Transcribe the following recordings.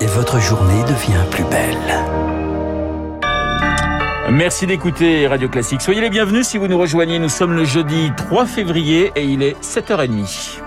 et votre journée devient plus belle. Merci d'écouter Radio Classique. Soyez les bienvenus si vous nous rejoignez. Nous sommes le jeudi 3 février et il est 7h30.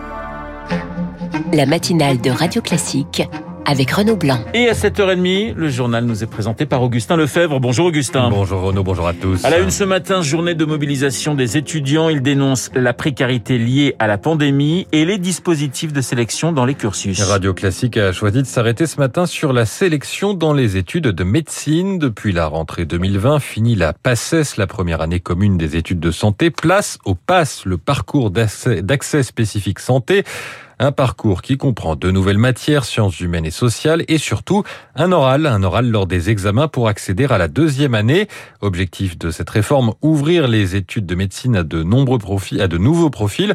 La matinale de Radio Classique avec Renaud Blanc. Et à 7h30, le journal nous est présenté par Augustin Lefebvre. Bonjour Augustin. Bonjour Renaud, bonjour à tous. À la une ce matin, journée de mobilisation des étudiants. Ils dénoncent la précarité liée à la pandémie et les dispositifs de sélection dans les cursus. Radio Classique a choisi de s'arrêter ce matin sur la sélection dans les études de médecine. Depuis la rentrée 2020, fini la PACES, la première année commune des études de santé. Place au PASS, le parcours d'accès spécifique santé. Un parcours qui comprend de nouvelles matières, sciences humaines et sociales, et surtout un oral, un oral lors des examens pour accéder à la deuxième année. Objectif de cette réforme, ouvrir les études de médecine à de nombreux profils, à de nouveaux profils.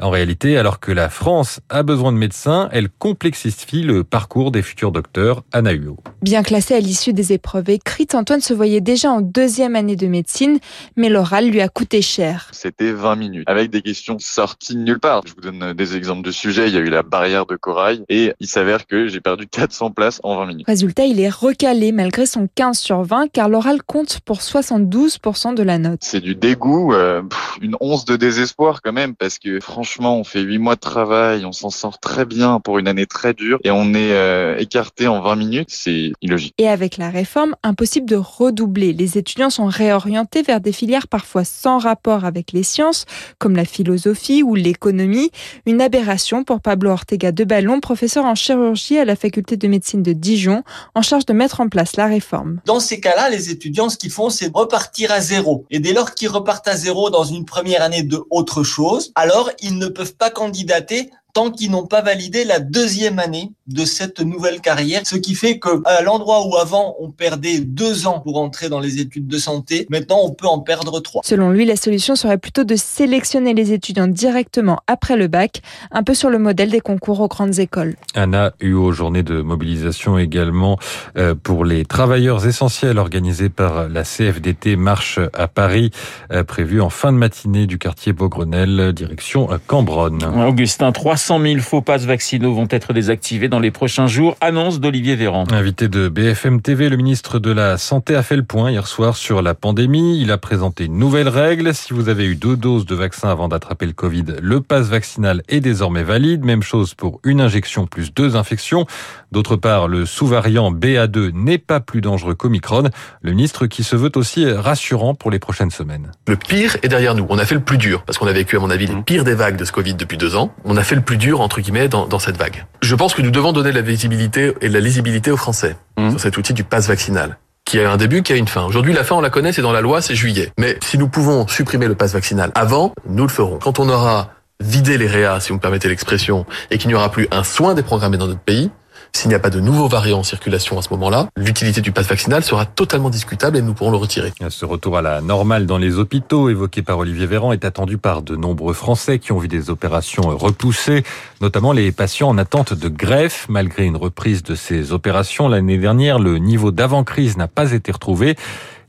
En réalité, alors que la France a besoin de médecins, elle complexifie le parcours des futurs docteurs. Anna Huot. Bien classé à l'issue des épreuves écrites, Antoine se voyait déjà en deuxième année de médecine, mais l'oral lui a coûté cher. C'était 20 minutes, avec des questions sorties de nulle part. Je vous donne des exemples de sujets il y a eu la barrière de corail et il s'avère que j'ai perdu 400 places en 20 minutes. Résultat, il est recalé malgré son 15 sur 20 car l'oral compte pour 72% de la note. C'est du dégoût, euh, une once de désespoir quand même parce que franchement, on fait 8 mois de travail, on s'en sort très bien pour une année très dure et on est euh, écarté en 20 minutes, c'est illogique. Et avec la réforme, impossible de redoubler. Les étudiants sont réorientés vers des filières parfois sans rapport avec les sciences comme la philosophie ou l'économie, une aberration pour Pablo Ortega de Ballon, professeur en chirurgie à la faculté de médecine de Dijon, en charge de mettre en place la réforme. Dans ces cas-là, les étudiants, ce qu'ils font, c'est repartir à zéro. Et dès lors qu'ils repartent à zéro dans une première année de autre chose, alors ils ne peuvent pas candidater tant qu'ils n'ont pas validé la deuxième année de cette nouvelle carrière. Ce qui fait que à l'endroit où avant on perdait deux ans pour entrer dans les études de santé, maintenant on peut en perdre trois. Selon lui, la solution serait plutôt de sélectionner les étudiants directement après le bac, un peu sur le modèle des concours aux grandes écoles. Anna aux journée de mobilisation également euh, pour les travailleurs essentiels organisés par la CFDT Marche à Paris, euh, prévue en fin de matinée du quartier Beaugrenelle, direction Cambronne. Augustin, 300 000 faux passes vaccinaux vont être désactivés dans les prochains jours, annonce d'Olivier Véran. Invité de BFM TV, le ministre de la Santé a fait le point hier soir sur la pandémie. Il a présenté une nouvelle règle. Si vous avez eu deux doses de vaccin avant d'attraper le Covid, le passe vaccinal est désormais valide. Même chose pour une injection plus deux infections. D'autre part, le sous-variant BA2 n'est pas plus dangereux qu'Omicron. Le ministre qui se veut aussi rassurant pour les prochaines semaines. Le pire est derrière nous. On a fait le plus dur parce qu'on a vécu, à mon avis, les pires des vagues de ce Covid depuis deux ans. On a fait le plus dur, entre guillemets, dans, dans cette vague. Je pense que nous devons donner la visibilité et la lisibilité aux Français mmh. sur cet outil du pass vaccinal qui a un début, qui a une fin. Aujourd'hui, la fin, on la connaît, c'est dans la loi, c'est juillet. Mais si nous pouvons supprimer le pass vaccinal avant, nous le ferons. Quand on aura vidé les réas, si vous me permettez l'expression, et qu'il n'y aura plus un soin déprogrammé dans notre pays, s'il n'y a pas de nouveaux variants en circulation à ce moment-là, l'utilité du pass vaccinal sera totalement discutable et nous pourrons le retirer. Ce retour à la normale dans les hôpitaux évoqué par Olivier Véran est attendu par de nombreux Français qui ont vu des opérations repoussées, notamment les patients en attente de greffe. Malgré une reprise de ces opérations l'année dernière, le niveau d'avant-crise n'a pas été retrouvé.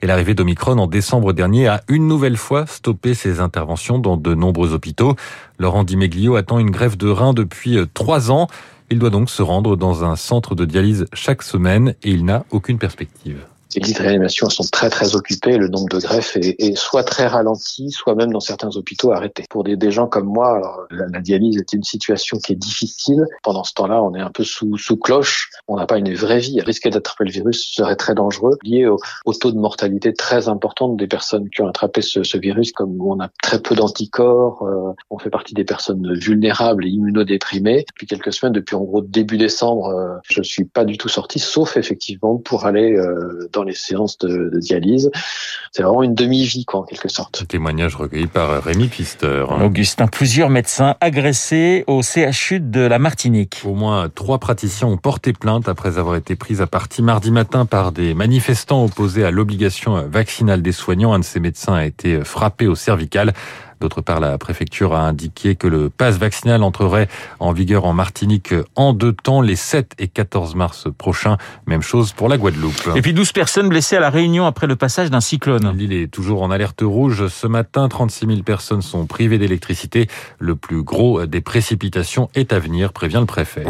Et l'arrivée d'Omicron en décembre dernier a une nouvelle fois stoppé ces interventions dans de nombreux hôpitaux. Laurent Dimeglio attend une greffe de rein depuis trois ans. Il doit donc se rendre dans un centre de dialyse chaque semaine et il n'a aucune perspective. Les lits de réanimation sont très très occupés, le nombre de greffes est, soit très ralenti, soit même dans certains hôpitaux arrêté. Pour des, gens comme moi, la, dialyse est une situation qui est difficile. Pendant ce temps-là, on est un peu sous, cloche, on n'a pas une vraie vie. Risquer d'attraper le virus serait très dangereux, lié au, au, taux de mortalité très important des personnes qui ont attrapé ce, virus, comme on a très peu d'anticorps, euh, on fait partie des personnes vulnérables et immunodéprimées. Depuis quelques semaines, depuis en gros début décembre, euh, je suis pas du tout sorti, sauf effectivement pour aller euh, les séances de, de dialyse. C'est vraiment une demi-vie, quoi, en quelque sorte. Témoignage recueilli par Rémi Pfister. Augustin, plusieurs médecins agressés au CHU de la Martinique. Au moins trois praticiens ont porté plainte après avoir été pris à partie mardi matin par des manifestants opposés à l'obligation vaccinale des soignants. Un de ces médecins a été frappé au cervical. D'autre part, la préfecture a indiqué que le pass vaccinal entrerait en vigueur en Martinique en deux temps, les 7 et 14 mars prochains. Même chose pour la Guadeloupe. Et puis 12 personnes blessées à la Réunion après le passage d'un cyclone. L'île est toujours en alerte rouge. Ce matin, 36 000 personnes sont privées d'électricité. Le plus gros des précipitations est à venir, prévient le préfet.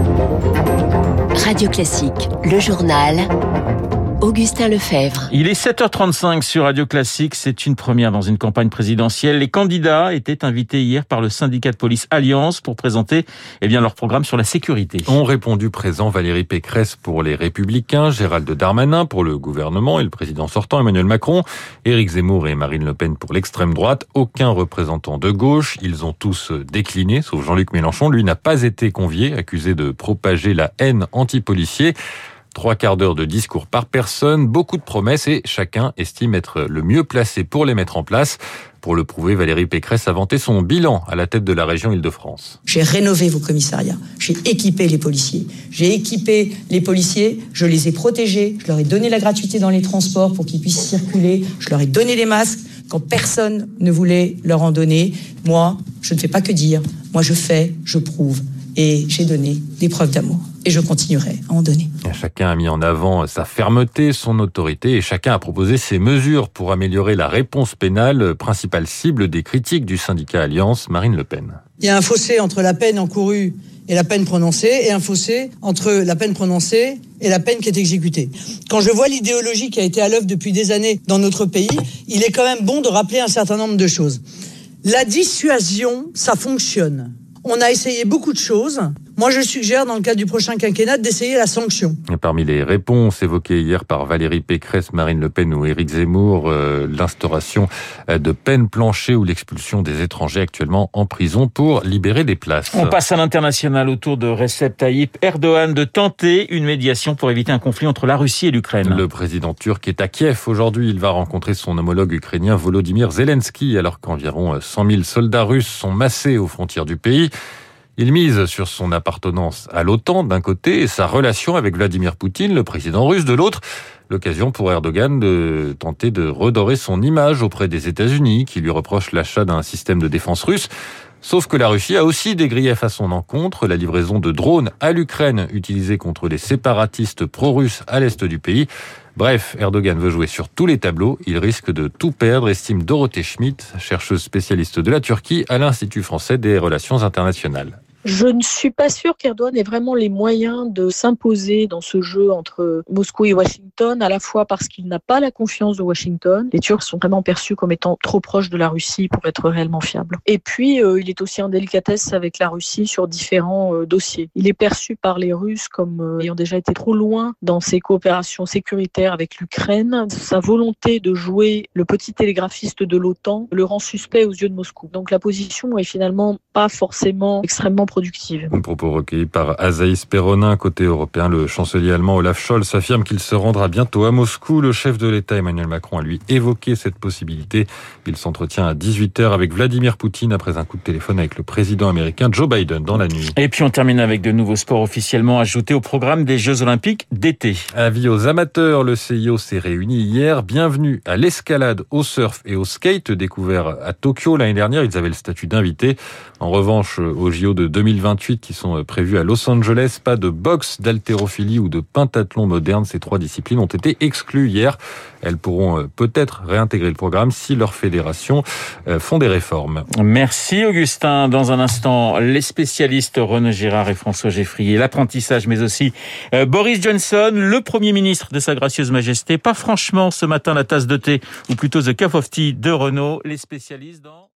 Radio Classique, le journal. Augustin Lefebvre. Il est 7h35 sur Radio Classique. C'est une première dans une campagne présidentielle. Les candidats étaient invités hier par le syndicat de police Alliance pour présenter eh bien, leur programme sur la sécurité. Ont répondu présent Valérie Pécresse pour les Républicains, Gérald Darmanin pour le gouvernement et le président sortant Emmanuel Macron, Éric Zemmour et Marine Le Pen pour l'extrême droite. Aucun représentant de gauche. Ils ont tous décliné, sauf Jean-Luc Mélenchon. Lui n'a pas été convié, accusé de propager la haine anti-policier. Trois quarts d'heure de discours par personne, beaucoup de promesses et chacun estime être le mieux placé pour les mettre en place. Pour le prouver, Valérie Pécresse a vanté son bilan à la tête de la région Île-de-France. J'ai rénové vos commissariats, j'ai équipé les policiers, j'ai équipé les policiers, je les ai protégés, je leur ai donné la gratuité dans les transports pour qu'ils puissent circuler, je leur ai donné les masques quand personne ne voulait leur en donner. Moi, je ne fais pas que dire, moi je fais, je prouve. Et j'ai donné des preuves d'amour et je continuerai à en donner. Chacun a mis en avant sa fermeté, son autorité et chacun a proposé ses mesures pour améliorer la réponse pénale, principale cible des critiques du syndicat Alliance, Marine Le Pen. Il y a un fossé entre la peine encourue et la peine prononcée et un fossé entre la peine prononcée et la peine qui est exécutée. Quand je vois l'idéologie qui a été à l'œuvre depuis des années dans notre pays, il est quand même bon de rappeler un certain nombre de choses. La dissuasion, ça fonctionne. On a essayé beaucoup de choses. Moi, je suggère, dans le cadre du prochain quinquennat, d'essayer la sanction. Et parmi les réponses évoquées hier par Valérie Pécresse, Marine Le Pen ou Éric Zemmour, euh, l'instauration euh, de peines planchées ou l'expulsion des étrangers actuellement en prison pour libérer des places. On passe à l'international autour de Recep Tayyip Erdogan de tenter une médiation pour éviter un conflit entre la Russie et l'Ukraine. Le président turc est à Kiev aujourd'hui. Il va rencontrer son homologue ukrainien Volodymyr Zelensky alors qu'environ 100 000 soldats russes sont massés aux frontières du pays. Il mise sur son appartenance à l'OTAN d'un côté et sa relation avec Vladimir Poutine, le président russe de l'autre. L'occasion pour Erdogan de tenter de redorer son image auprès des États-Unis qui lui reprochent l'achat d'un système de défense russe. Sauf que la Russie a aussi des griefs à son encontre, la livraison de drones à l'Ukraine utilisés contre les séparatistes pro-russes à l'est du pays. Bref, Erdogan veut jouer sur tous les tableaux, il risque de tout perdre, estime Dorothée Schmidt, chercheuse spécialiste de la Turquie à l'Institut français des relations internationales. Je ne suis pas sûre qu'Erdogan ait vraiment les moyens de s'imposer dans ce jeu entre Moscou et Washington, à la fois parce qu'il n'a pas la confiance de Washington. Les Turcs sont vraiment perçus comme étant trop proches de la Russie pour être réellement fiables. Et puis, euh, il est aussi en délicatesse avec la Russie sur différents euh, dossiers. Il est perçu par les Russes comme euh, ayant déjà été trop loin dans ses coopérations sécuritaires avec l'Ukraine. Sa volonté de jouer le petit télégraphiste de l'OTAN le rend suspect aux yeux de Moscou. Donc la position est finalement pas forcément extrêmement productive. Un propos recueilli par Azaïs Perronin, côté européen. Le chancelier allemand Olaf Scholz affirme qu'il se rendra bientôt à Moscou. Le chef de l'État Emmanuel Macron a lui évoqué cette possibilité. Il s'entretient à 18h avec Vladimir Poutine après un coup de téléphone avec le président américain Joe Biden dans la nuit. Et puis on termine avec de nouveaux sports officiellement ajoutés au programme des Jeux Olympiques d'été. Avis aux amateurs, le CIO s'est réuni hier. Bienvenue à l'escalade, au surf et au skate découvert à Tokyo l'année dernière. Ils avaient le statut d'invité. En revanche, au JO de 2028 qui sont prévus à Los Angeles, pas de boxe, d'haltérophilie ou de pentathlon moderne. Ces trois disciplines ont été exclues hier. Elles pourront peut-être réintégrer le programme si leurs fédérations font des réformes. Merci Augustin. Dans un instant, les spécialistes René Girard et François Geffrier, l'apprentissage, mais aussi Boris Johnson, le Premier ministre de Sa Gracieuse Majesté. Pas franchement ce matin la tasse de thé, ou plutôt the cup of tea de Renault. Les spécialistes dans...